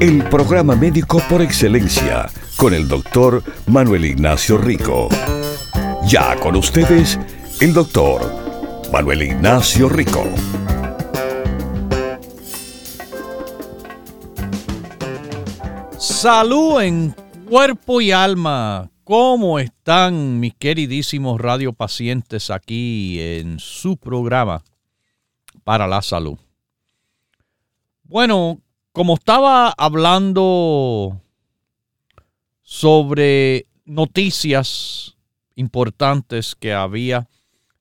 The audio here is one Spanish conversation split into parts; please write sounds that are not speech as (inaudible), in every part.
El programa médico por excelencia con el doctor Manuel Ignacio Rico. Ya con ustedes, el doctor Manuel Ignacio Rico. Salud en cuerpo y alma. ¿Cómo están mis queridísimos radiopacientes aquí en su programa para la salud? Bueno, como estaba hablando sobre noticias importantes que había.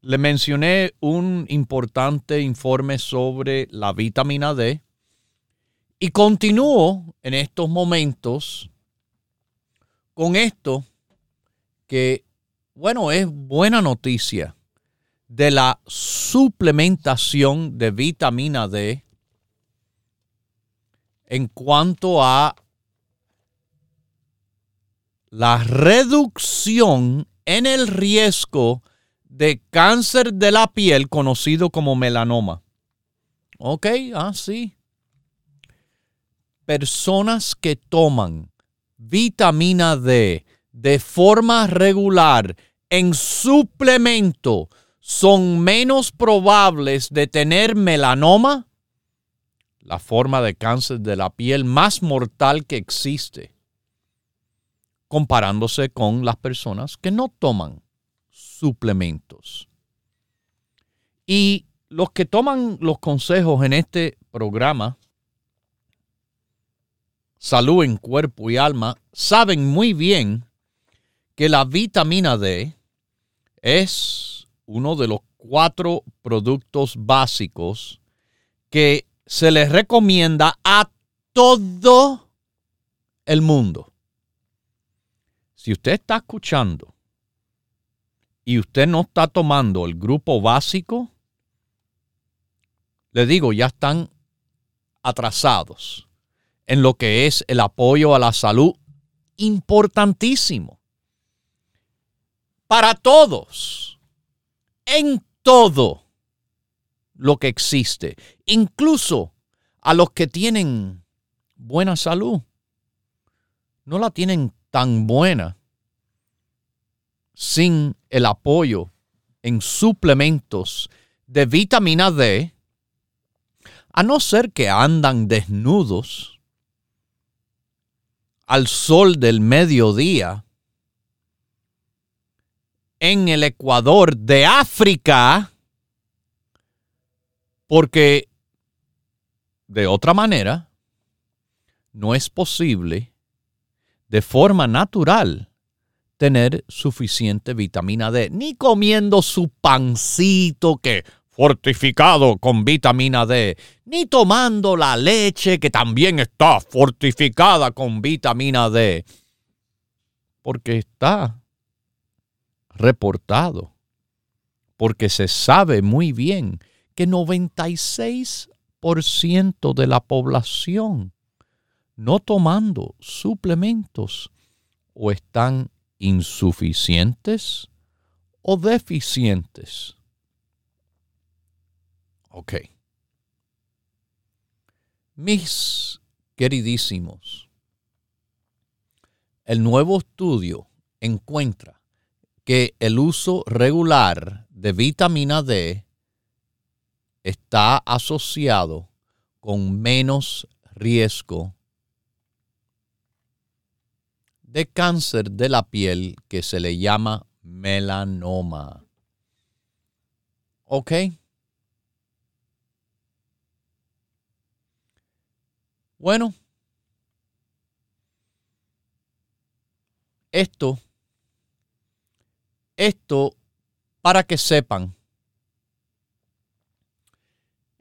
Le mencioné un importante informe sobre la vitamina D y continúo en estos momentos con esto que, bueno, es buena noticia de la suplementación de vitamina D en cuanto a la reducción en el riesgo de cáncer de la piel conocido como melanoma. Ok. Ah, Personas que toman vitamina D de forma regular en suplemento son menos probables de tener melanoma, la forma de cáncer de la piel más mortal que existe comparándose con las personas que no toman suplementos. Y los que toman los consejos en este programa, salud en cuerpo y alma, saben muy bien que la vitamina D es uno de los cuatro productos básicos que se les recomienda a todo el mundo. Si usted está escuchando y usted no está tomando el grupo básico, le digo, ya están atrasados en lo que es el apoyo a la salud importantísimo. Para todos, en todo lo que existe, incluso a los que tienen buena salud, no la tienen tan buena sin el apoyo en suplementos de vitamina D, a no ser que andan desnudos al sol del mediodía en el Ecuador de África, porque de otra manera no es posible de forma natural tener suficiente vitamina D, ni comiendo su pancito que fortificado con vitamina D, ni tomando la leche que también está fortificada con vitamina D, porque está reportado, porque se sabe muy bien que 96% de la población no tomando suplementos o están insuficientes o deficientes. Ok. Mis queridísimos, el nuevo estudio encuentra que el uso regular de vitamina D está asociado con menos riesgo de cáncer de la piel que se le llama melanoma. ¿Ok? Bueno, esto, esto, para que sepan,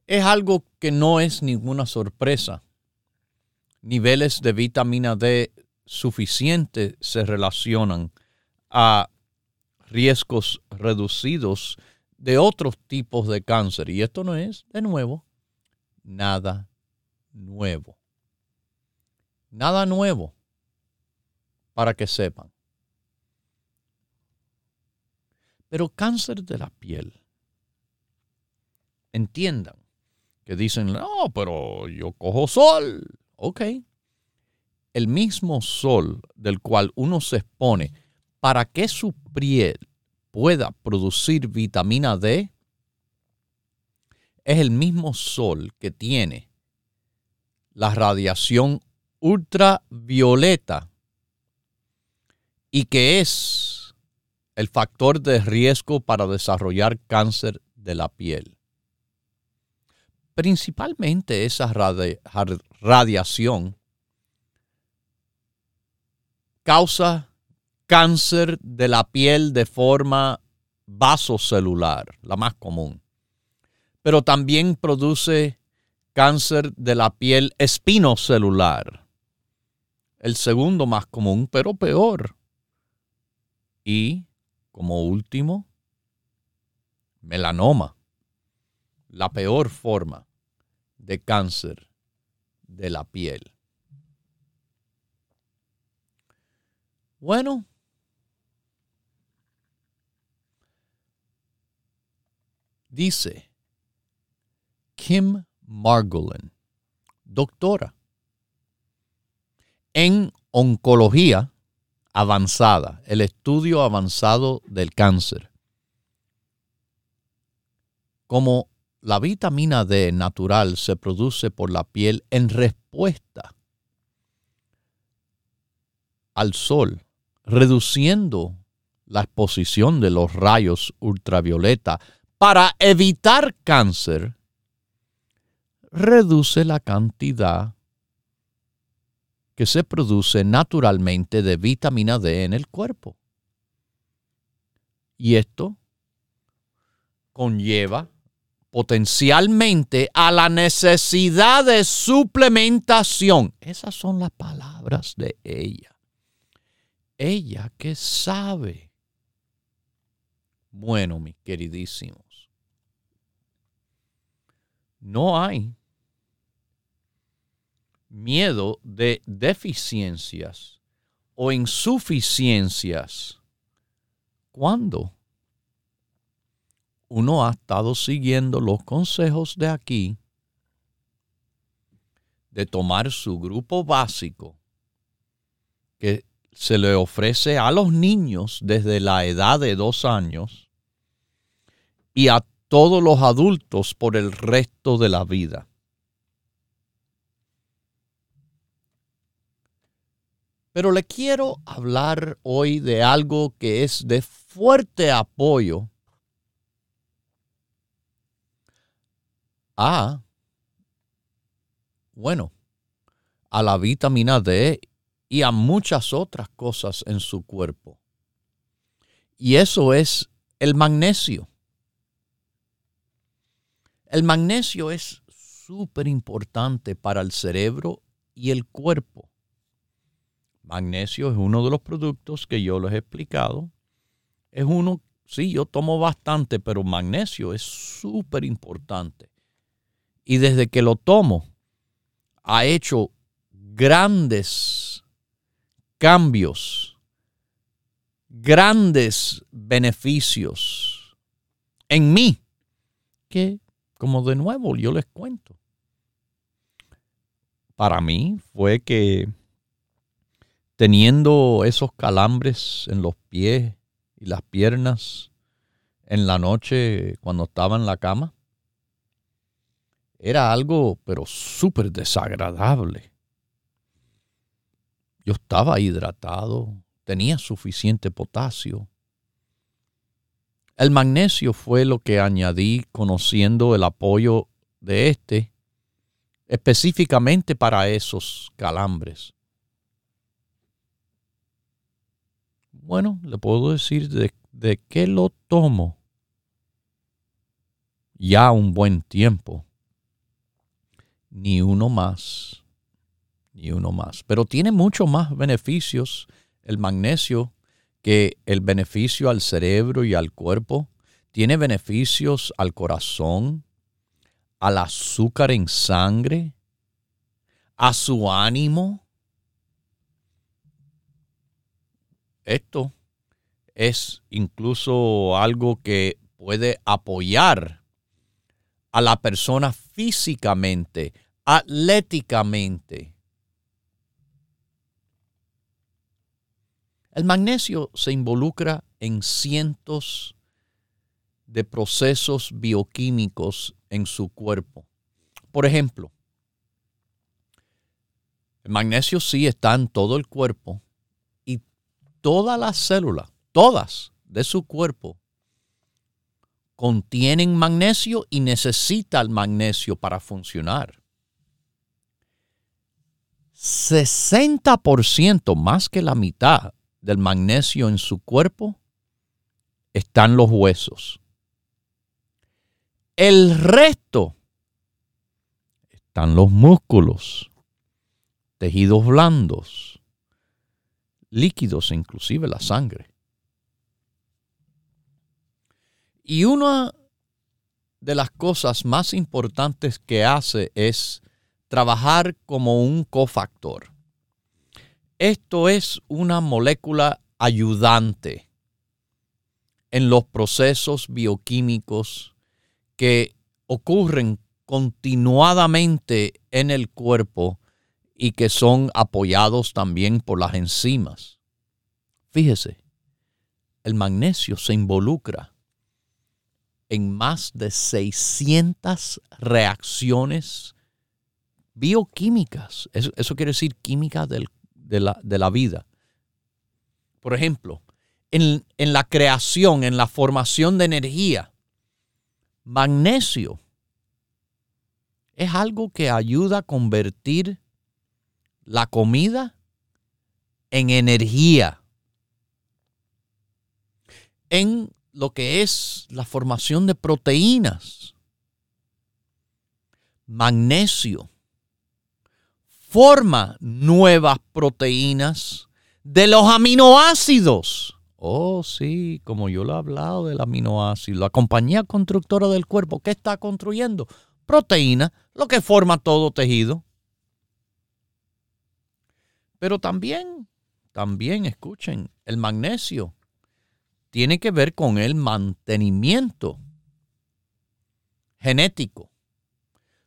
es algo que no es ninguna sorpresa. Niveles de vitamina D suficiente se relacionan a riesgos reducidos de otros tipos de cáncer. Y esto no es, de nuevo, nada nuevo. Nada nuevo para que sepan. Pero cáncer de la piel. Entiendan que dicen, no, pero yo cojo sol. Ok. El mismo sol del cual uno se expone para que su piel pueda producir vitamina D es el mismo sol que tiene la radiación ultravioleta y que es el factor de riesgo para desarrollar cáncer de la piel. Principalmente esa radiación causa cáncer de la piel de forma vasocelular, la más común. Pero también produce cáncer de la piel espinocelular, el segundo más común, pero peor. Y, como último, melanoma, la peor forma de cáncer de la piel. Bueno, Dice Kim Margolin, doctora en oncología avanzada, el estudio avanzado del cáncer. Como la vitamina D natural se produce por la piel en respuesta al sol, reduciendo la exposición de los rayos ultravioleta para evitar cáncer, reduce la cantidad que se produce naturalmente de vitamina D en el cuerpo. Y esto conlleva potencialmente a la necesidad de suplementación. Esas son las palabras de ella. Ella que sabe. Bueno, mis queridísimos no hay miedo de deficiencias o insuficiencias cuando uno ha estado siguiendo los consejos de aquí de tomar su grupo básico que se le ofrece a los niños desde la edad de dos años y a todos los adultos por el resto de la vida. Pero le quiero hablar hoy de algo que es de fuerte apoyo a, bueno, a la vitamina D y a muchas otras cosas en su cuerpo. Y eso es el magnesio. El magnesio es súper importante para el cerebro y el cuerpo. Magnesio es uno de los productos que yo les he explicado. Es uno, sí, yo tomo bastante, pero magnesio es súper importante. Y desde que lo tomo, ha hecho grandes cambios, grandes beneficios en mí, que como de nuevo yo les cuento. Para mí fue que teniendo esos calambres en los pies y las piernas en la noche cuando estaba en la cama, era algo pero súper desagradable. Yo estaba hidratado, tenía suficiente potasio, el magnesio fue lo que añadí conociendo el apoyo de este específicamente para esos calambres. Bueno, le puedo decir de, de qué lo tomo ya un buen tiempo. Ni uno más, ni uno más. Pero tiene muchos más beneficios el magnesio que el beneficio al cerebro y al cuerpo. Tiene beneficios al corazón, al azúcar en sangre, a su ánimo. Esto es incluso algo que puede apoyar a la persona físicamente, atléticamente. El magnesio se involucra en cientos de procesos bioquímicos en su cuerpo. Por ejemplo, el magnesio sí está en todo el cuerpo y todas las células, todas de su cuerpo, contienen magnesio y necesita el magnesio para funcionar. 60% más que la mitad del magnesio en su cuerpo están los huesos. El resto están los músculos, tejidos blandos, líquidos, inclusive la sangre. Y una de las cosas más importantes que hace es trabajar como un cofactor. Esto es una molécula ayudante en los procesos bioquímicos que ocurren continuadamente en el cuerpo y que son apoyados también por las enzimas. Fíjese, el magnesio se involucra en más de 600 reacciones bioquímicas. Eso, quiere decir química de, la, vida. Por ejemplo, en, en la creación, en la formación de energía, magnesio es algo que ayuda a convertir la comida en energía. En lo que es la formación de proteínas, magnesio, forma nuevas proteínas de los aminoácidos. Oh, sí, como yo lo he hablado del aminoácido. La compañía constructora del cuerpo, ¿qué está construyendo? Proteína, lo que forma todo tejido. Pero también, también escuchen, el magnesio tiene que ver con el mantenimiento genético.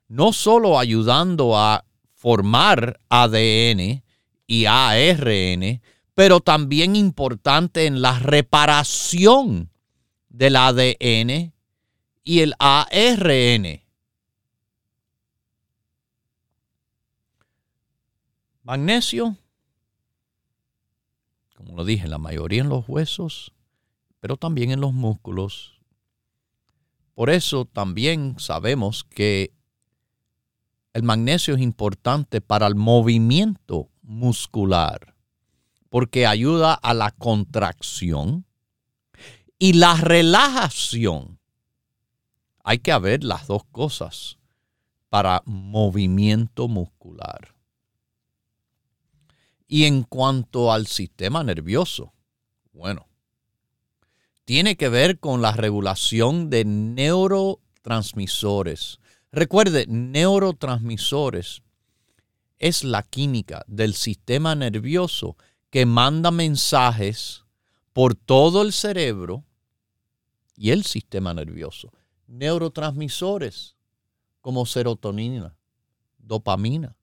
No solo ayudando a formar ADN y ARN, pero también importante en la reparación del ADN y el ARN. Magnesio, como lo dije, la mayoría en los huesos, pero también en los músculos. Por eso también sabemos que el magnesio es importante para el movimiento muscular, porque ayuda a la contracción y la relajación. Hay que haber las dos cosas para movimiento muscular. Y en cuanto al sistema nervioso, bueno, tiene que ver con la regulación de neurotransmisores. Recuerde, neurotransmisores es la química del sistema nervioso que manda mensajes por todo el cerebro y el sistema nervioso. Neurotransmisores como serotonina, dopamina,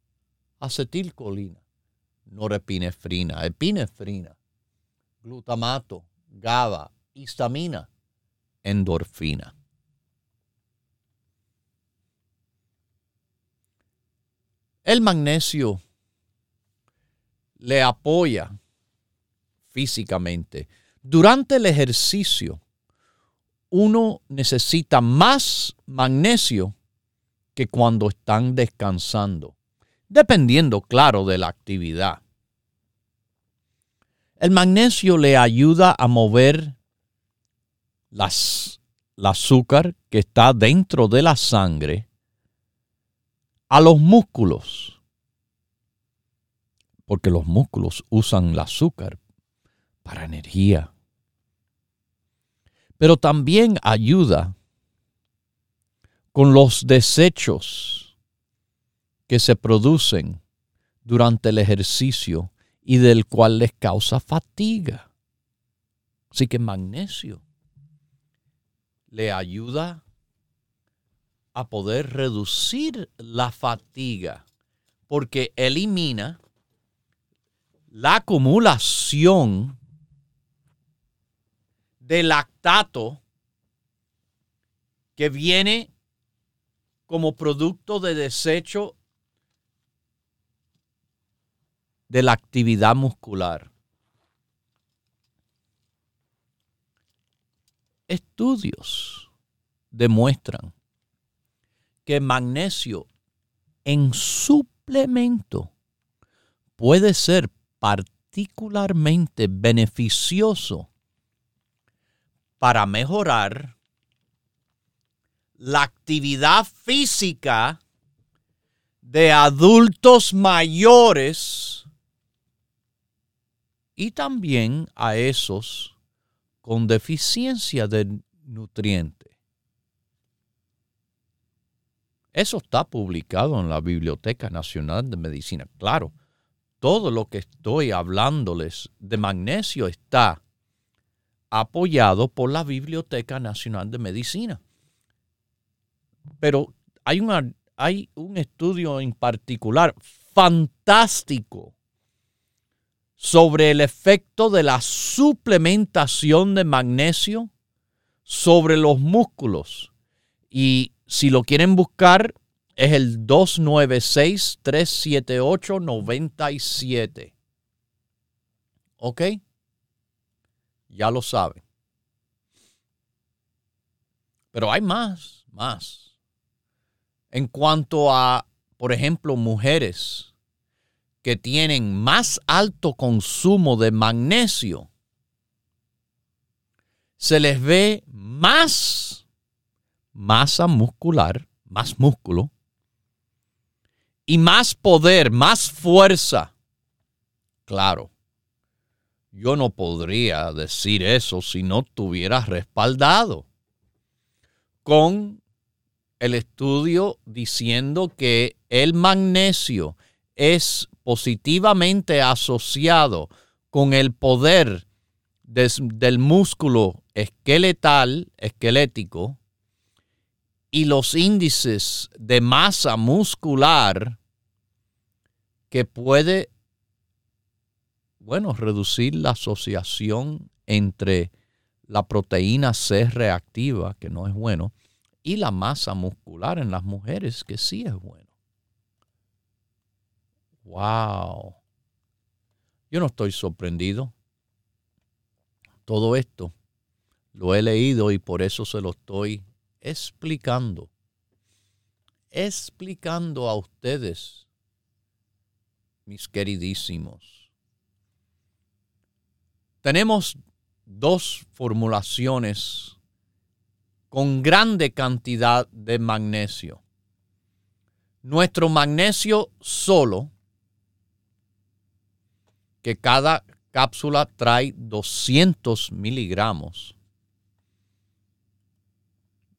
acetilcolina, norepinefrina, epinefrina, glutamato, GABA, histamina, endorfina. El magnesio le apoya físicamente. Durante el ejercicio, uno necesita más magnesio que cuando están descansando, dependiendo, claro, de la actividad. El magnesio le ayuda a mover las, el azúcar que está dentro de la sangre a los músculos. porque los músculos usan el azúcar para energía. Pero también ayuda con los desechos que se producen durante el ejercicio y del cual les causa fatiga. Así que magnesio le ayuda a poder reducir la fatiga porque elimina la acumulación de lactato que viene como producto de desecho de la actividad muscular. Estudios demuestran que magnesio en suplemento puede ser particularmente beneficioso para mejorar la actividad física de adultos mayores y también a esos con deficiencia de nutrientes. Eso está publicado en la Biblioteca Nacional de Medicina. Claro, todo lo que estoy hablándoles de magnesio está apoyado por la Biblioteca Nacional de Medicina. Pero hay, hay un estudio en particular fantástico sobre el efecto de la suplementación de magnesio sobre los músculos. Y si lo quieren buscar, es el 296-378-97. ¿Ok? Ya lo saben. Pero hay más, más. En cuanto a, por ejemplo, mujeres que tienen más alto consumo de magnesio, se les ve más masa muscular, más músculo, y más poder, más fuerza. Claro, yo no podría decir eso si no tuviera respaldado con el estudio diciendo que el magnesio es positivamente asociado con el poder del músculo esqueletal, esquelético, y los índices de masa muscular que puede, bueno, reducir la asociación entre la proteína C reactiva, que no es bueno, y la masa muscular en las mujeres, que sí es bueno. Wow. Yo no estoy sorprendido. Todo esto lo he leído y por eso se lo estoy explicando. Explicando a ustedes, mis queridísimos. Tenemos dos formulaciones con grande cantidad de magnesio. Nuestro magnesio solo que cada cápsula trae 200 miligramos.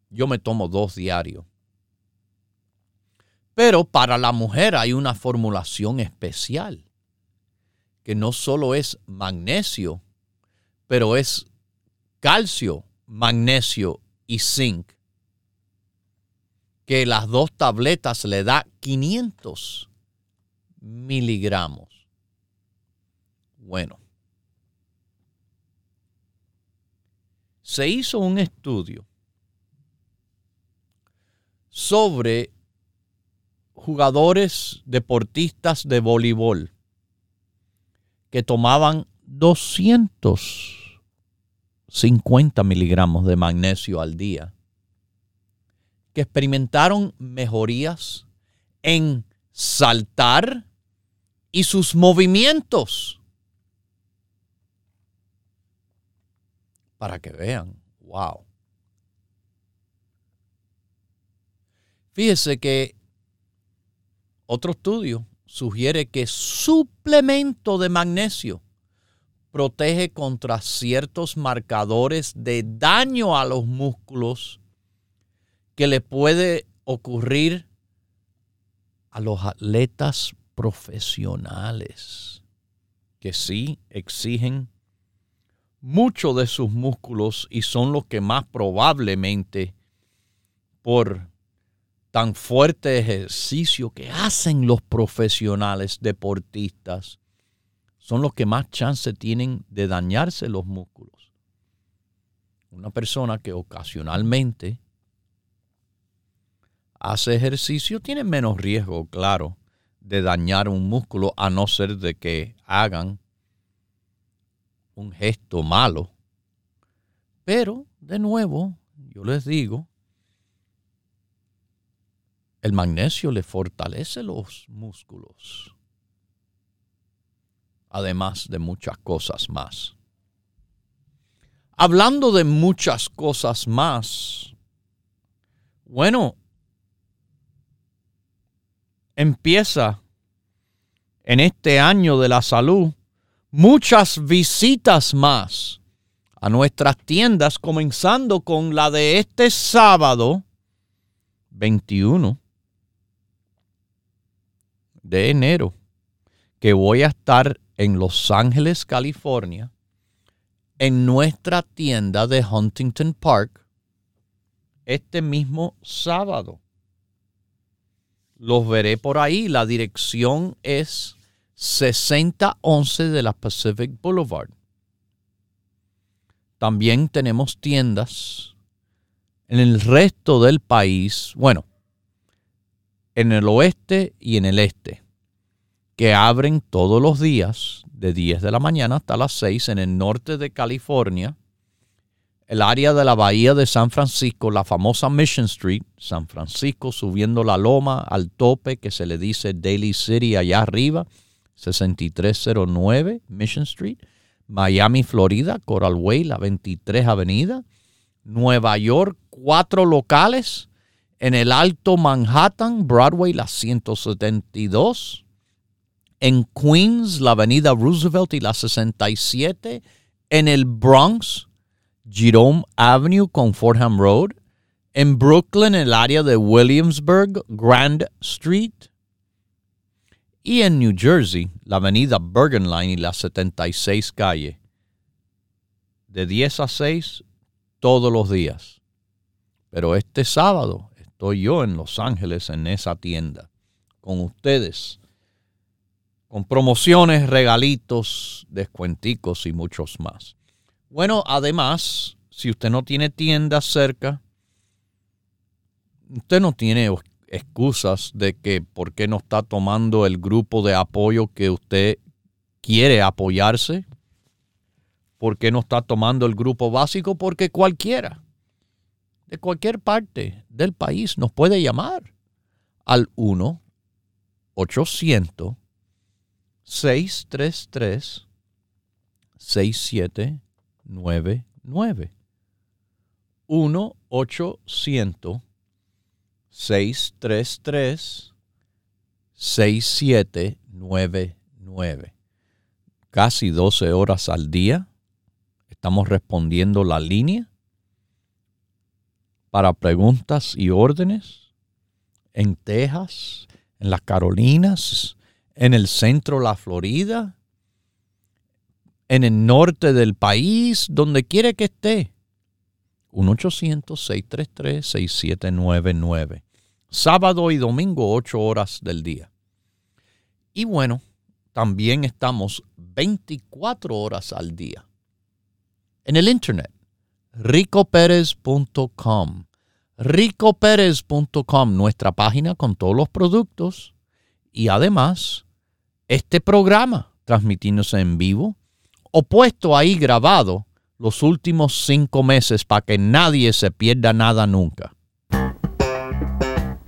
Yo me tomo dos diarios. Pero para la mujer hay una formulación especial, que no solo es magnesio, pero es calcio, magnesio y zinc, que las dos tabletas le da 500 miligramos. Bueno, se hizo un estudio sobre jugadores deportistas de voleibol que tomaban 250 miligramos de magnesio al día, que experimentaron mejorías en saltar y sus movimientos. Para que vean. Wow. Fíjese que otro estudio sugiere que suplemento de magnesio protege contra ciertos marcadores de daño a los músculos que le puede ocurrir a los atletas profesionales que sí exigen mucho de sus músculos y son los que más probablemente por tan fuerte ejercicio que hacen los profesionales deportistas son los que más chance tienen de dañarse los músculos. Una persona que ocasionalmente hace ejercicio tiene menos riesgo, claro, de dañar un músculo a no ser de que hagan un gesto malo. Pero, de nuevo, yo les digo, el magnesio le fortalece los músculos además de muchas cosas más. Hablando de muchas cosas más, bueno, empieza en este año de la salud muchas visitas más a nuestras tiendas, comenzando con la de este sábado 21 de enero, que voy a estar en Los Ángeles, California, en nuestra tienda de Huntington Park este mismo sábado. Los veré por ahí. La dirección es 6011 de la Pacific Boulevard. También tenemos tiendas en el resto del país, bueno, en el oeste y en el este que abren todos los días de 10 de la mañana hasta las 6 en el norte de California, el área de la bahía de San Francisco, la famosa Mission Street, San Francisco subiendo la loma al tope que se le dice Daily City allá arriba, 6309 Mission Street, Miami, Florida, Coral Way, la 23 Avenida, Nueva York, cuatro locales, en el Alto Manhattan, Broadway, la 172, en Queens, la avenida Roosevelt y la 67, en el Bronx, Jerome Avenue con Fordham Road, en Brooklyn, el área de Williamsburg, Grand Street, y en New Jersey, la avenida Bergen Line y la 76 calle. De 10 a 6 todos los días. Pero este sábado estoy yo en Los Ángeles en esa tienda con ustedes con promociones, regalitos, descuenticos y muchos más. Bueno, además, si usted no tiene tiendas cerca, usted no tiene excusas de que por qué no está tomando el grupo de apoyo que usted quiere apoyarse. ¿Por qué no está tomando el grupo básico? Porque cualquiera, de cualquier parte del país, nos puede llamar al 1 800 633 6799 1 800 633 6799 Casi 12 horas al día estamos respondiendo la línea para preguntas y órdenes en Texas, en las Carolinas, en el centro de la Florida, en el norte del país, donde quiere que esté. 1-800-633-6799. Sábado y domingo, 8 horas del día. Y bueno, también estamos 24 horas al día. En el internet, ricoperez.com. ricoperez.com, nuestra página con todos los productos y además este programa transmitiéndose en vivo o puesto ahí grabado los últimos cinco meses para que nadie se pierda nada nunca.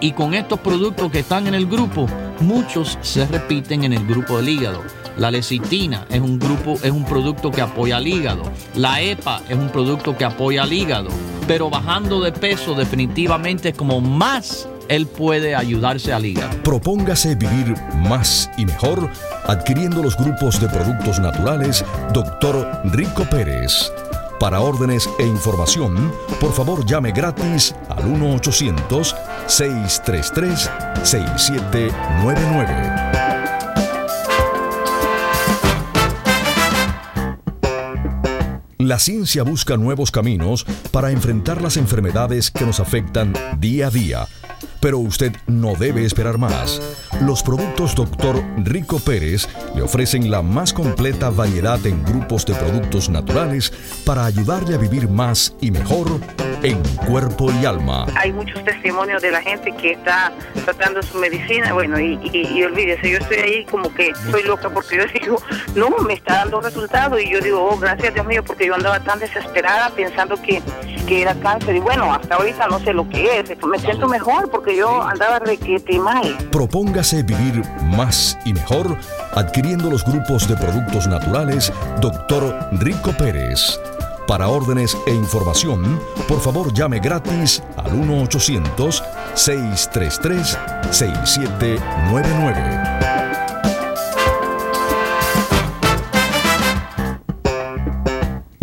y con estos productos que están en el grupo, muchos se repiten en el grupo del hígado. La lecitina es un grupo, es un producto que apoya al hígado. La EPA es un producto que apoya al hígado. Pero bajando de peso definitivamente como más él puede ayudarse a ligar. Propóngase vivir más y mejor adquiriendo los grupos de productos naturales Dr. Rico Pérez. Para órdenes e información, por favor llame gratis al 1-800-633-6799. La ciencia busca nuevos caminos para enfrentar las enfermedades que nos afectan día a día pero usted no debe esperar más. Los productos Dr. Rico Pérez le ofrecen la más completa variedad en grupos de productos naturales para ayudarle a vivir más y mejor en cuerpo y alma. Hay muchos testimonios de la gente que está tratando su medicina, bueno, y, y, olvídese, yo estoy ahí como que soy loca porque yo (laughs) digo, no, me está dando resultados y yo digo, oh, gracias Dios mío, porque yo andaba tan desesperada pensando que, que era cáncer y bueno, hasta ahorita no sé lo que es, me siento mejor porque yo andaba requete mal. Propóngase vivir más y mejor adquiriendo los grupos de productos naturales Dr. Rico Pérez. Para órdenes e información, por favor llame gratis al 1-800-633-6799.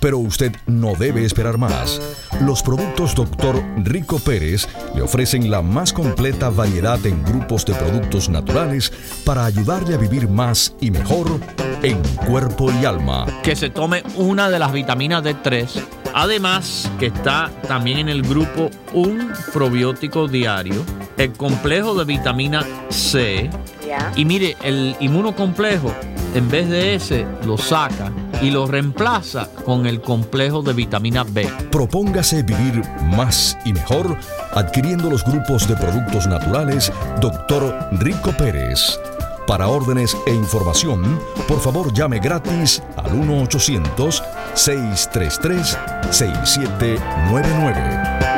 pero usted no debe esperar más. Los productos Dr. Rico Pérez le ofrecen la más completa variedad en grupos de productos naturales para ayudarle a vivir más y mejor en cuerpo y alma. Que se tome una de las vitaminas D3. Además, que está también en el grupo un probiótico diario, el complejo de vitamina C. Y mire, el inmunocomplejo, en vez de ese, lo saca y lo reemplaza con el complejo de vitamina B. Propóngase vivir más y mejor adquiriendo los grupos de productos naturales Dr. Rico Pérez. Para órdenes e información, por favor llame gratis al 1-800-633-6799.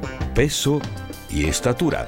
peso y estatura.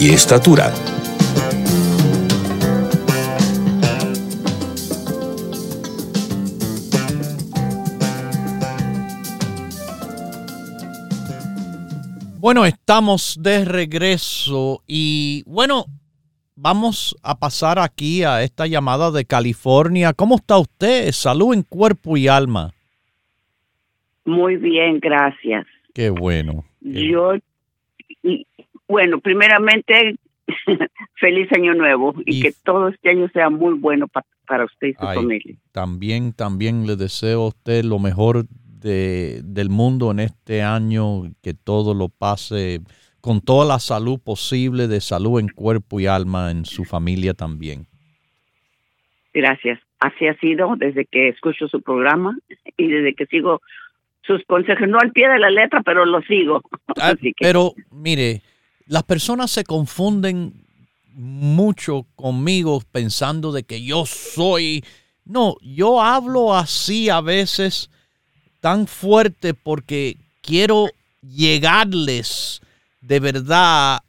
y estatura. Bueno, estamos de regreso y bueno, vamos a pasar aquí a esta llamada de California. ¿Cómo está usted? Salud en cuerpo y alma. Muy bien, gracias. Qué bueno. Yo, bueno, primeramente, (laughs) feliz año nuevo y, que todo este año sea muy bueno para usted y su familia. También, también le deseo a usted lo mejor de, del mundo en este año, que todo lo pase con toda la salud posible, de salud en cuerpo y alma, en su familia también. Gracias. Así ha sido desde que escucho su programa y desde que sigo sus consejos, no al pie de la letra, pero lo sigo. (laughs) Ah, pero mire, las personas se confunden mucho conmigo pensando de que yo soy... No, yo hablo así a veces tan fuerte porque quiero llegarles de verdad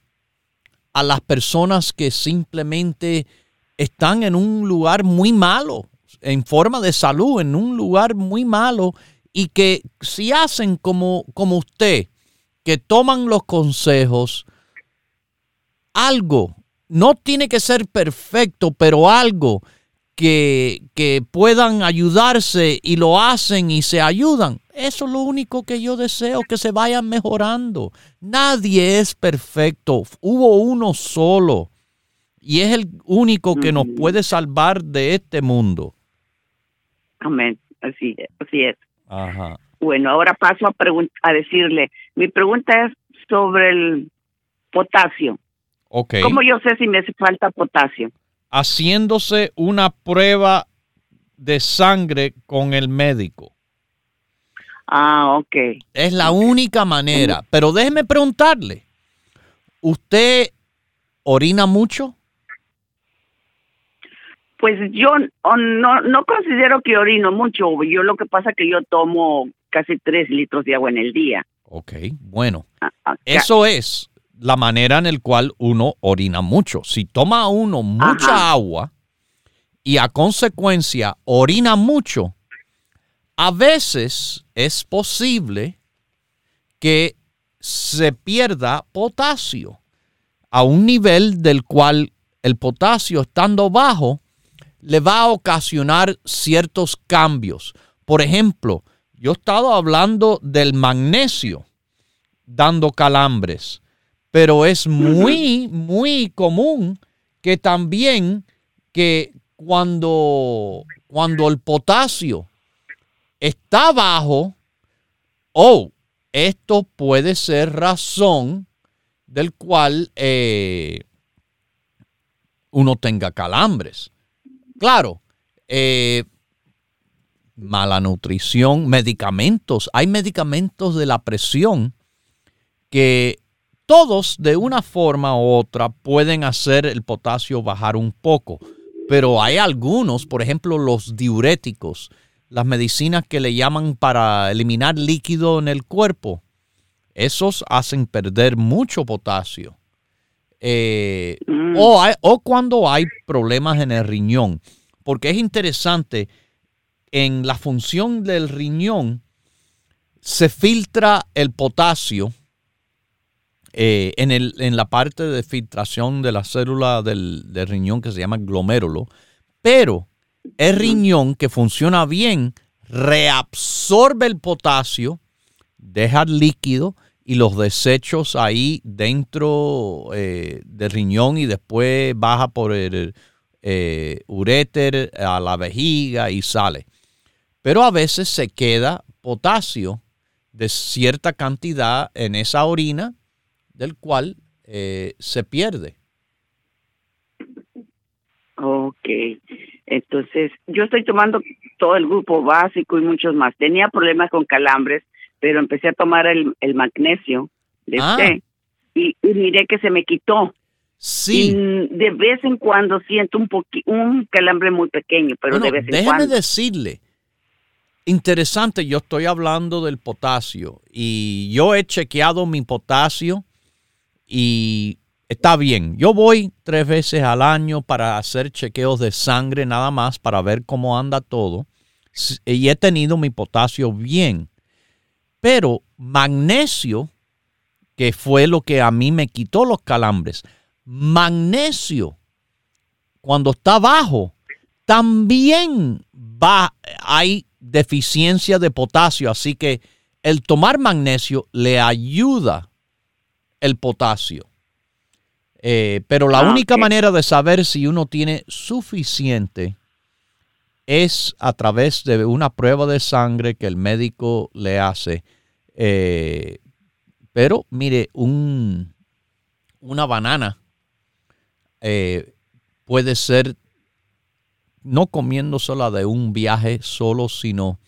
a las personas que simplemente están en un lugar muy malo, en forma de salud, en un lugar muy malo, y que si hacen como, como usted, que toman los consejos, algo, no tiene que ser perfecto, pero algo que, puedan ayudarse y lo hacen y se ayudan. Eso es lo único que yo deseo, que se vayan mejorando. Nadie es perfecto. Hubo uno solo y es el único que nos puede salvar de este mundo. Amén. Así es. Así es. Bueno, ahora paso a, a decirle, mi pregunta es sobre el potasio. Okay. ¿Cómo yo sé si me hace falta potasio? haciéndose una prueba de sangre con el médico. Ah, ok. Es la única manera. Pero déjeme preguntarle, ¿usted orina mucho? Pues yo no, no considero que orino mucho. Yo lo que pasa es que yo tomo casi tres litros de agua en el día. Ok, bueno. Ah, ah, Eso es la manera en la cual uno orina mucho. Si toma uno mucha agua y a consecuencia orina mucho, a veces es posible que se pierda potasio a un nivel del cual el potasio estando bajo le va a ocasionar ciertos cambios. Por ejemplo, yo he estado hablando del magnesio dando calambres pero es muy, muy común que también que cuando, cuando el potasio está bajo, oh, esto puede ser razón del cual eh, uno tenga calambres. Claro, eh, mala nutrición, medicamentos. Hay medicamentos de la presión que todos de una forma u otra pueden hacer el potasio bajar un poco, pero hay algunos, por ejemplo los diuréticos, las medicinas que le llaman para eliminar líquido en el cuerpo, esos hacen perder mucho potasio. Eh, mm. o, o cuando hay problemas en el riñón, porque es interesante, en la función del riñón se filtra el potasio eh, en, el, en, la parte de filtración de la célula del, riñón que se llama glomérulo, pero el riñón que funciona bien reabsorbe el potasio, deja líquido y los desechos ahí dentro eh, del riñón y después baja por el eh, uréter a la vejiga y sale. Pero a veces se queda potasio de cierta cantidad en esa orina del cual eh, se pierde. Ok. Entonces, yo estoy tomando todo el grupo básico y muchos más. Tenía problemas con calambres, pero empecé a tomar el, el magnesio de ah. y, miré que se me quitó. Sí. de vez en cuando siento un un calambre muy pequeño, pero de vez en cuando. Déjeme decirle, interesante, yo estoy hablando del potasio y yo he chequeado mi potasio y está bien. Yo voy tres veces al año para hacer chequeos de sangre nada más para ver cómo anda todo. Y he tenido mi potasio bien. Pero magnesio, que fue lo que a mí me quitó los calambres, magnesio, cuando está bajo, también va, hay deficiencia de potasio. Así que el tomar magnesio le ayuda el potasio. Eh, pero la ah, única manera de saber si uno tiene suficiente es a través de una prueba de sangre que el médico le hace. Eh, pero mire, un, una banana eh, puede ser no comiendo sola de un viaje solo, sino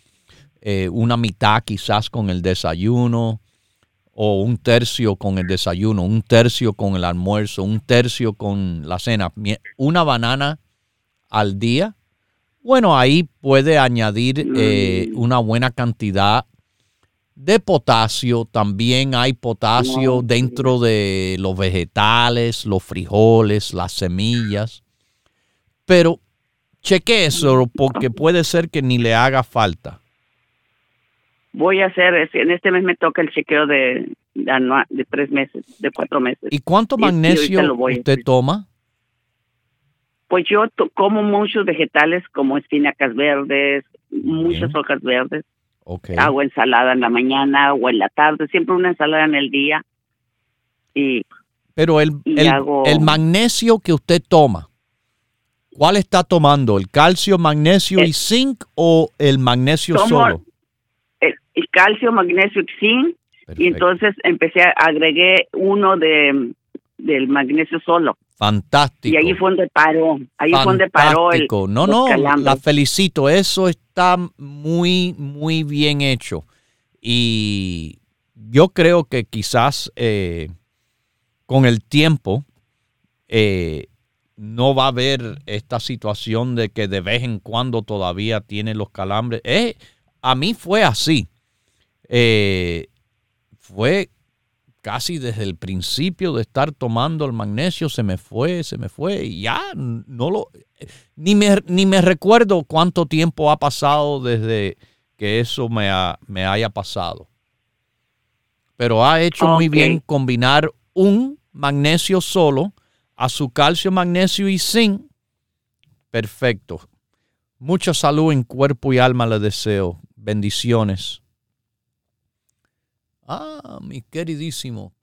una mitad quizás con el desayuno, o un tercio con el desayuno, un tercio con el almuerzo, un tercio con la cena, una banana al día, bueno, ahí puede añadir eh, una buena cantidad de potasio. También hay potasio dentro de los vegetales, los frijoles, las semillas. Pero cheque eso porque puede ser que ni le haga falta voy a hacer, en este mes me toca el chequeo de, de, tres meses, de cuatro meses. ¿Y cuánto magnesio usted toma? Pues yo como muchos vegetales como espinacas verdes, muchas hojas verdes. Okay. Hago ensalada en la mañana o en la tarde, siempre una ensalada en el día. Y, Pero el, el, magnesio que usted toma, ¿cuál está tomando? ¿El calcio, magnesio y zinc o el magnesio solo? El calcio, magnesio y zinc. Y entonces empecé, a, agregué uno de del magnesio solo. Fantástico. Y ahí fue donde paró. Ahí fue donde paró el. No, no, la felicito. Eso está muy, muy bien hecho. Y yo creo que quizás eh, con el tiempo eh, no va a haber esta situación de que de vez en cuando todavía tiene los calambres. Eh, a mí fue así. Eh, fue casi desde el principio de estar tomando el magnesio, se me fue, se me fue, y ya no lo, ni me, ni me recuerdo cuánto tiempo ha pasado desde que eso me, me haya pasado. Pero ha hecho muy bien combinar un magnesio solo a su calcio, magnesio y zinc. Perfecto. Mucha salud en cuerpo y alma le deseo. Bendiciones. Ah, mi queridísimo.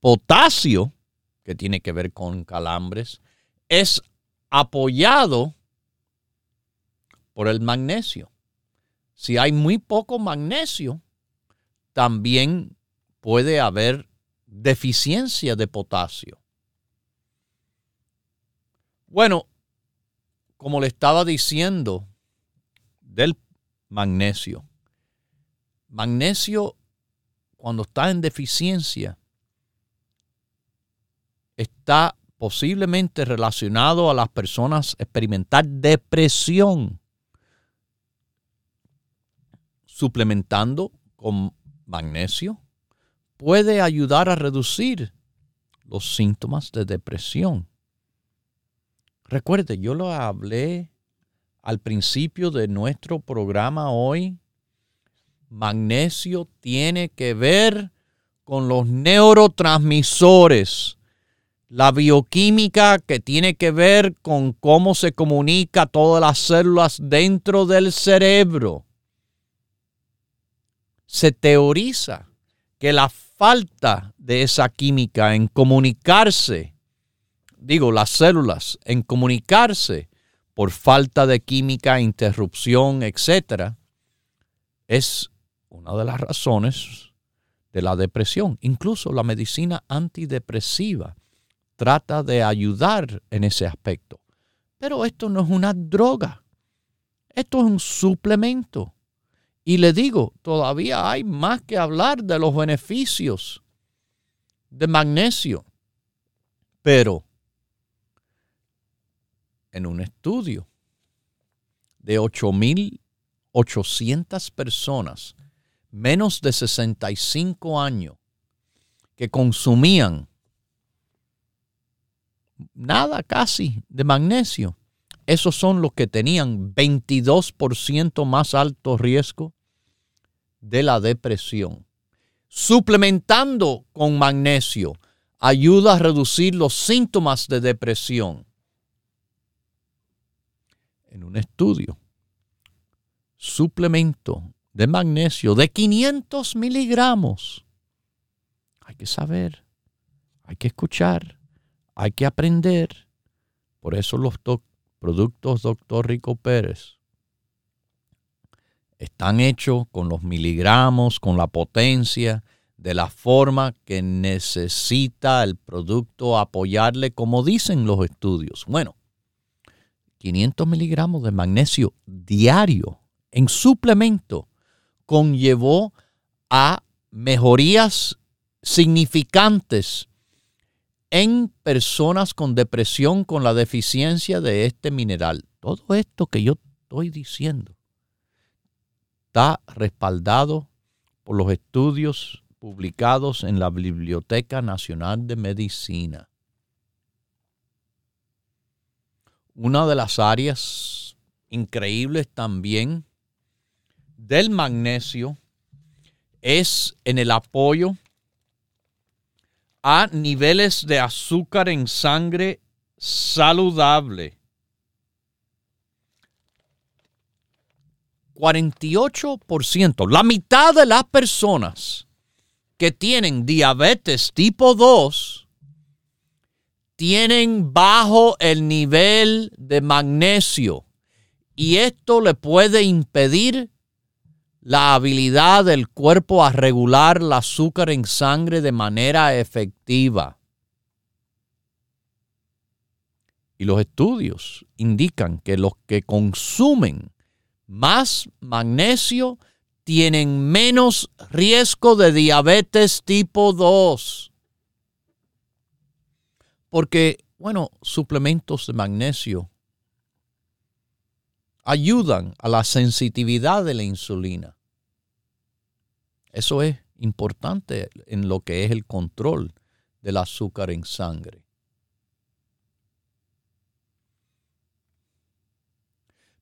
Potasio, que tiene que ver con calambres, es apoyado por el magnesio. Si hay muy poco magnesio, también puede haber deficiencia de potasio. Bueno, como le estaba diciendo del magnesio, Magnesio, cuando está en deficiencia, está posiblemente relacionado a las personas experimentar depresión. Suplementando con magnesio puede ayudar a reducir los síntomas de depresión. Recuerde, yo lo hablé al principio de nuestro programa hoy magnesio tiene que ver con los neurotransmisores, la bioquímica que tiene que ver con cómo se comunica todas las células dentro del cerebro. Se teoriza que la falta de esa química en comunicarse, digo, las células en comunicarse por falta de química, interrupción, etcétera, es una de las razones de la depresión. Incluso la medicina antidepresiva trata de ayudar en ese aspecto. Pero esto no es una droga. Esto es un suplemento. Y le digo, todavía hay más que hablar de los beneficios de magnesio. Pero en un estudio de 8.800 personas, menos de 65 años, que consumían nada casi de magnesio, esos son los que tenían 22% más alto riesgo de la depresión. Suplementando con magnesio ayuda a reducir los síntomas de depresión. En un estudio, suplemento de magnesio de 500 miligramos. Hay que saber, hay que escuchar, hay que aprender. Por eso los productos Dr. Rico Pérez están hechos con los miligramos, con la potencia, de la forma que necesita el producto apoyarle, como dicen los estudios. Bueno, 500 miligramos de magnesio diario en suplemento conllevó a mejorías significantes en personas con depresión con la deficiencia de este mineral. Todo esto que yo estoy diciendo está respaldado por los estudios publicados en la Biblioteca Nacional de Medicina. Una de las áreas increíbles también del magnesio es en el apoyo a niveles de azúcar en sangre saludable. 48%, la mitad de las personas que tienen diabetes tipo 2 tienen bajo el nivel de magnesio y esto le puede impedir la habilidad del cuerpo a regular el azúcar en sangre de manera efectiva. Y los estudios indican que los que consumen más magnesio tienen menos riesgo de diabetes tipo 2. Porque, bueno, suplementos de magnesio ayudan a la sensitividad de la insulina. Eso es importante en lo que es el control del azúcar en sangre.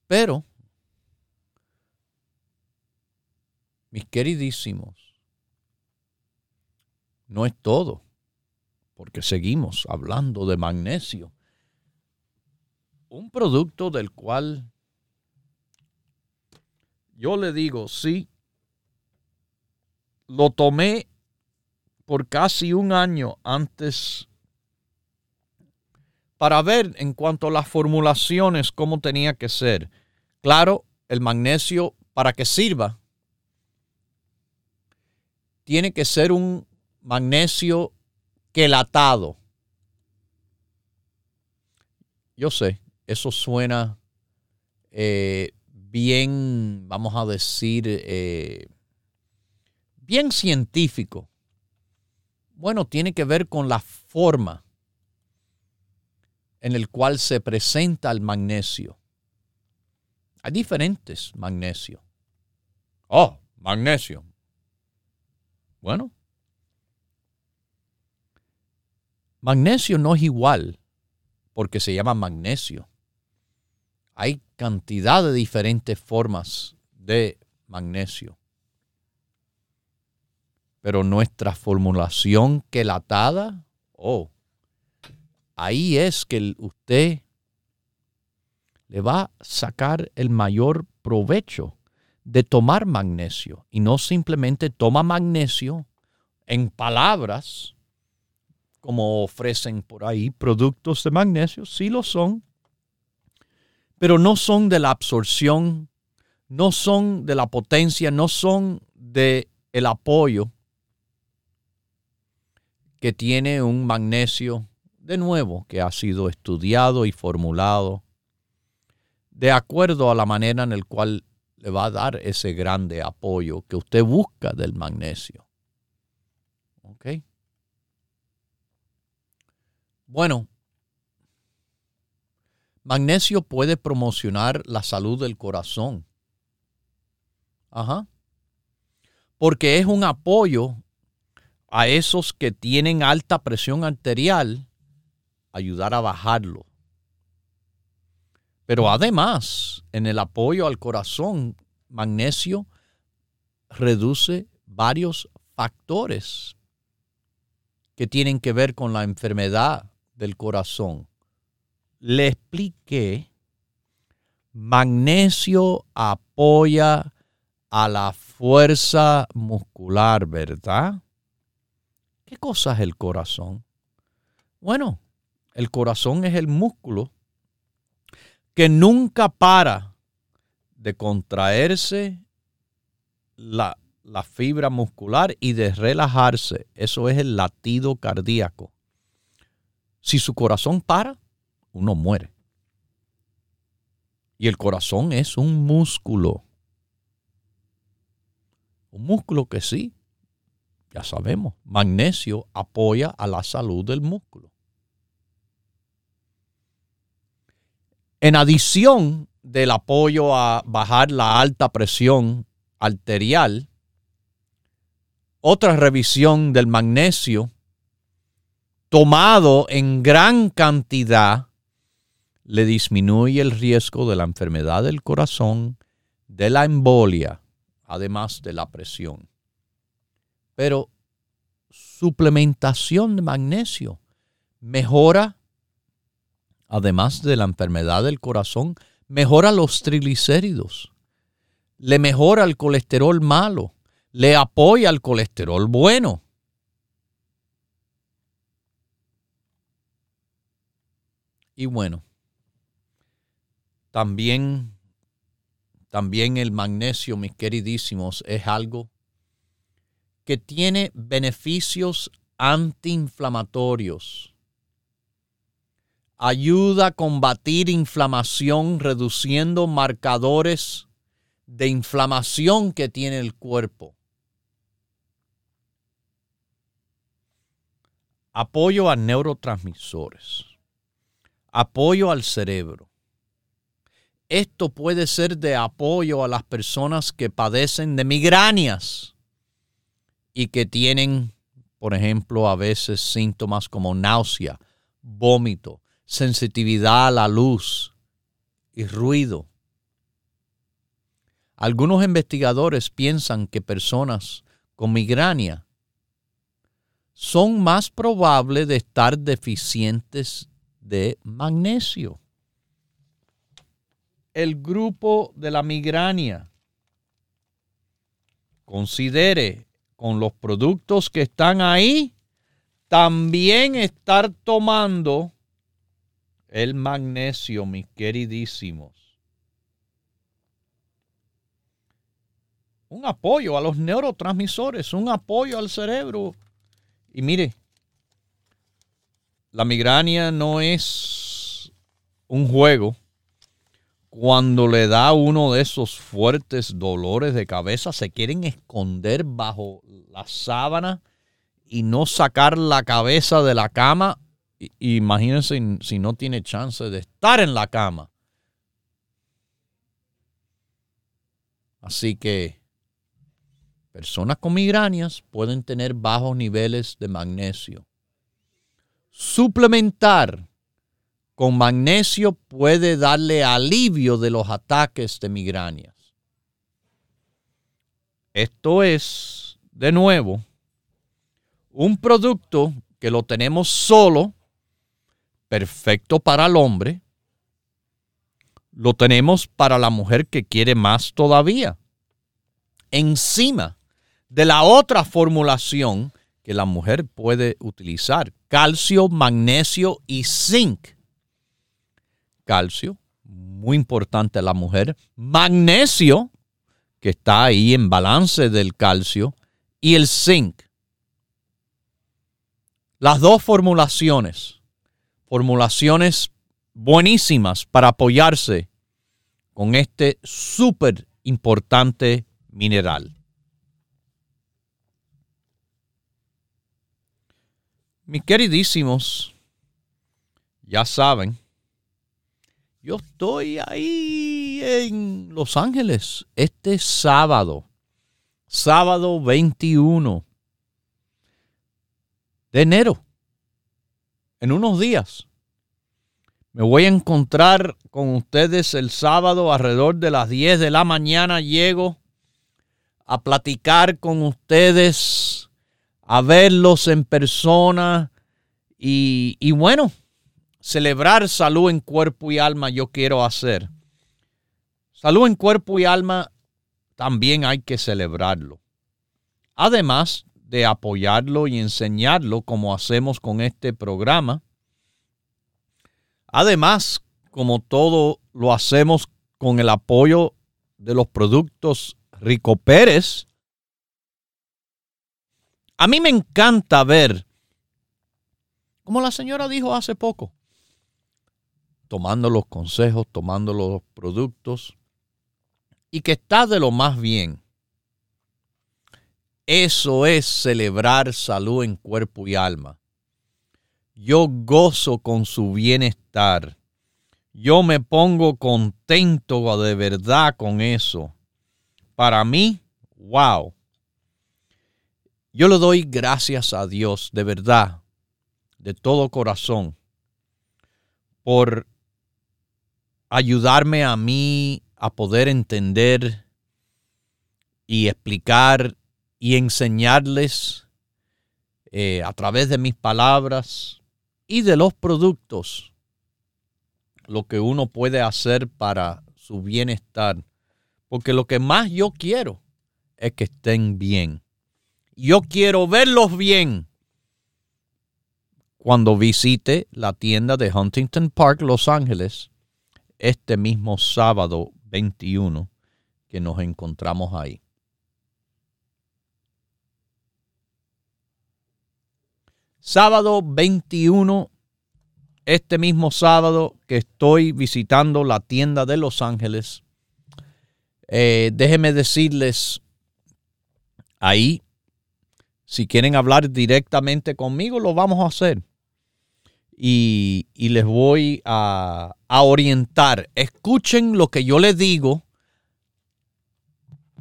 Pero, mis queridísimos, no es todo, porque seguimos hablando de magnesio. Un producto del cual yo le digo, sí, lo tomé por casi un año antes para ver en cuanto a las formulaciones cómo tenía que ser. Claro, el magnesio para que sirva tiene que ser un magnesio quelatado. Yo sé, eso suena eh, bien, vamos a decir, eh, bien científico. Bueno, tiene que ver con la forma en el cual se presenta el magnesio. Hay diferentes magnesios. Oh, magnesio. Bueno, magnesio no es igual porque se llama magnesio. Hay cantidad de diferentes formas de magnesio. Pero nuestra formulación quelatada, oh, ahí es que usted le va a sacar el mayor provecho de tomar magnesio y no simplemente toma magnesio en palabras como ofrecen por ahí productos de magnesio, sí lo son, pero no son de la absorción, no son de la potencia, no son de el apoyo que tiene un magnesio, de nuevo, que ha sido estudiado y formulado de acuerdo a la manera en la cual le va a dar ese grande apoyo que usted busca del magnesio. ¿Ok? Bueno, magnesio puede promocionar la salud del corazón. Ajá. Porque es un apoyo a esos que tienen alta presión arterial, ayudar a bajarlo. Pero además, en el apoyo al corazón, magnesio reduce varios factores que tienen que ver con la enfermedad del corazón. Le expliqué, magnesio apoya a la fuerza muscular, ¿verdad? ¿Qué cosa es el corazón? Bueno, el corazón es el músculo que nunca para de contraerse la, la, fibra muscular y de relajarse. Eso es el latido cardíaco. Si su corazón para, uno muere. Y el corazón es un músculo. Un músculo que sí, ya sabemos, magnesio apoya a la salud del músculo. En adición del apoyo a bajar la alta presión arterial, otra revisión del magnesio tomado en gran cantidad le disminuye el riesgo de la enfermedad del corazón, de la embolia, además de la presión. Pero suplementación de magnesio mejora, además de la enfermedad del corazón, mejora los triglicéridos, le mejora el colesterol malo, le apoya el colesterol bueno. Y bueno, también, también el magnesio, mis queridísimos, es algo que tiene beneficios antiinflamatorios. Ayuda a combatir inflamación reduciendo marcadores de inflamación que tiene el cuerpo. Apoyo a neurotransmisores. Apoyo al cerebro. Esto puede ser de apoyo a las personas que padecen de migrañas y que tienen, por ejemplo, a veces síntomas como náusea, vómito, sensitividad a la luz y ruido. Algunos investigadores piensan que personas con migraña son más probables de estar deficientes de magnesio. El grupo de la migraña considere con los productos que están ahí, también estar tomando el magnesio, mis queridísimos. Un apoyo a los neurotransmisores, un apoyo al cerebro. Y mire, la migraña no es un juego cuando le da uno de esos fuertes dolores de cabeza, se quieren esconder bajo la sábana y no sacar la cabeza de la cama. imagínense si no tiene chance de estar en la cama. Así que personas con migrañas pueden tener bajos niveles de magnesio. Suplementar con magnesio puede darle alivio de los ataques de migrañas. Esto es, de nuevo, un producto que lo tenemos solo, perfecto para el hombre, lo tenemos para la mujer que quiere más todavía. Encima de la otra formulación que la mujer puede utilizar, calcio, magnesio y zinc calcio, muy importante a la mujer, magnesio, que está ahí en balance del calcio, y el zinc. Las dos formulaciones, formulaciones buenísimas para apoyarse con este súper importante mineral. Mis queridísimos, ya saben, yo estoy ahí en Los Ángeles este sábado, sábado 21 de enero, en unos días. Me voy a encontrar con ustedes el sábado alrededor de las 10 de la mañana. Llego a platicar con ustedes, a verlos en persona y, y bueno, celebrar salud en cuerpo y alma yo quiero hacer. Salud en cuerpo y alma también hay que celebrarlo. Además de apoyarlo y enseñarlo como hacemos con este programa. Además, como todo lo hacemos con el apoyo de los productos Rico Pérez, a mí me encanta ver, como la señora dijo hace poco, tomando los consejos, tomando los productos y que está de lo más bien. Eso es celebrar salud en cuerpo y alma. Yo gozo con su bienestar. Yo me pongo contento de verdad con eso. Para mí, wow. Yo le doy gracias a Dios de verdad, de todo corazón, por ayudarme a mí a poder entender y explicar y enseñarles eh, a través de mis palabras y de los productos lo que uno puede hacer para su bienestar. Porque lo que más yo quiero es que estén bien. Yo quiero verlos bien cuando visite la tienda de Huntington Park, Los Ángeles, este mismo sábado 21 que nos encontramos ahí. Sábado 21, este mismo sábado que estoy visitando la tienda de Los Ángeles, eh, déjenme decirles ahí, si quieren hablar directamente conmigo, lo vamos a hacer y, les voy a, orientar. Escuchen lo que yo les digo.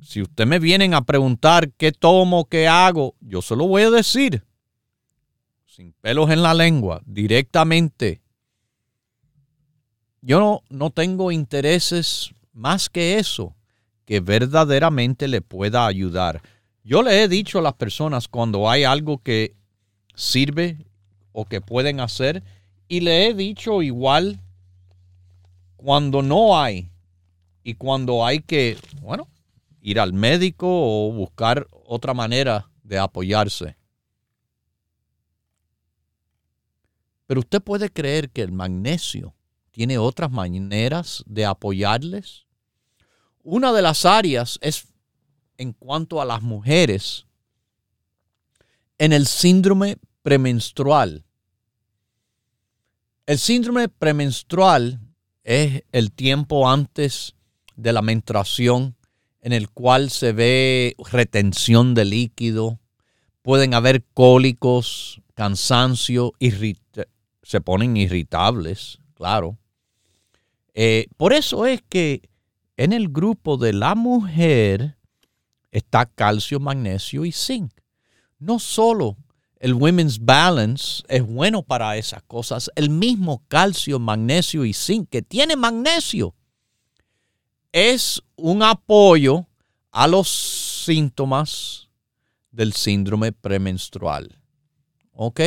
Si ustedes me vienen a preguntar qué tomo, qué hago, yo se lo voy a decir. Sin pelos en la lengua, directamente. Yo no, no tengo intereses más que eso, que verdaderamente le pueda ayudar. Yo le he dicho a las personas cuando hay algo que sirve o que pueden hacer. Y le he dicho igual cuando no hay y cuando hay que, bueno, ir al médico o buscar otra manera de apoyarse. Pero usted puede creer que el magnesio tiene otras maneras de apoyarles. Una de las áreas es en cuanto a las mujeres en el síndrome premenstrual. El síndrome premenstrual es el tiempo antes de la menstruación en el cual se ve retención de líquido, pueden haber cólicos, cansancio, se ponen irritables, claro. Eh, por eso es que en el grupo de la mujer está calcio, magnesio y zinc. No solo el Women's Balance es bueno para esas cosas. El mismo calcio, magnesio y zinc que tiene magnesio es un apoyo a los síntomas del síndrome premenstrual. ¿Ok?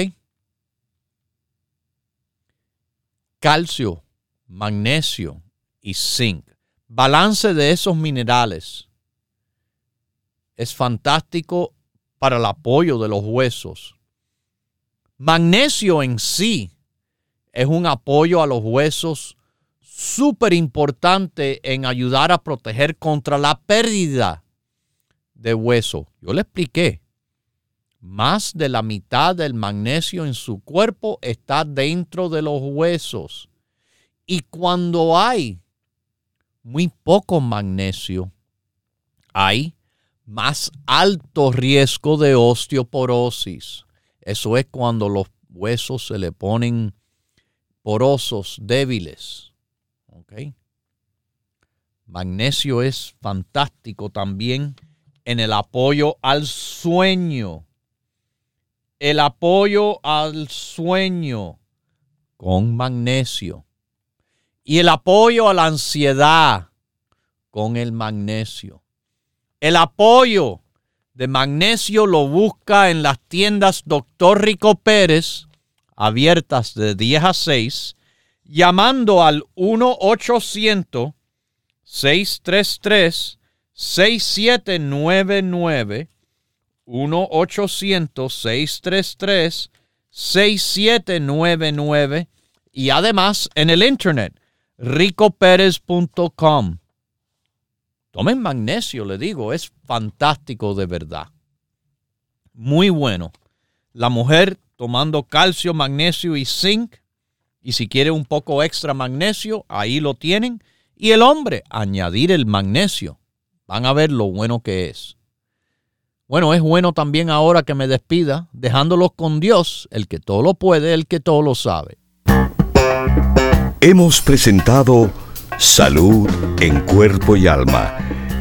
Calcio, magnesio y zinc. Balance de esos minerales es fantástico para el apoyo de los huesos Magnesio en sí es un apoyo a los huesos súper importante en ayudar a proteger contra la pérdida de hueso. Yo le expliqué, más de la mitad del magnesio en su cuerpo está dentro de los huesos. Y cuando hay muy poco magnesio, hay más alto riesgo de osteoporosis. Eso es cuando los huesos se le ponen porosos, débiles. Magnesio es fantástico también en el apoyo al sueño. El apoyo al sueño con magnesio. Y el apoyo a la ansiedad con el magnesio. El apoyo de magnesio lo busca en las tiendas Doctor Rico Pérez, abiertas de 10 a 6, llamando al 1-800-633-6799. 1-800-633-6799 y además en el internet ricoperez.com. Tomen magnesio, le digo, es fantástico de verdad. Muy bueno. La mujer tomando calcio, magnesio y zinc. Y si quiere un poco extra magnesio, ahí lo tienen. Y el hombre, añadir el magnesio. Van a ver lo bueno que es. Bueno, es bueno también ahora que me despida, dejándolos con Dios, el que todo lo puede, el que todo lo sabe. Hemos presentado Salud en Cuerpo y Alma,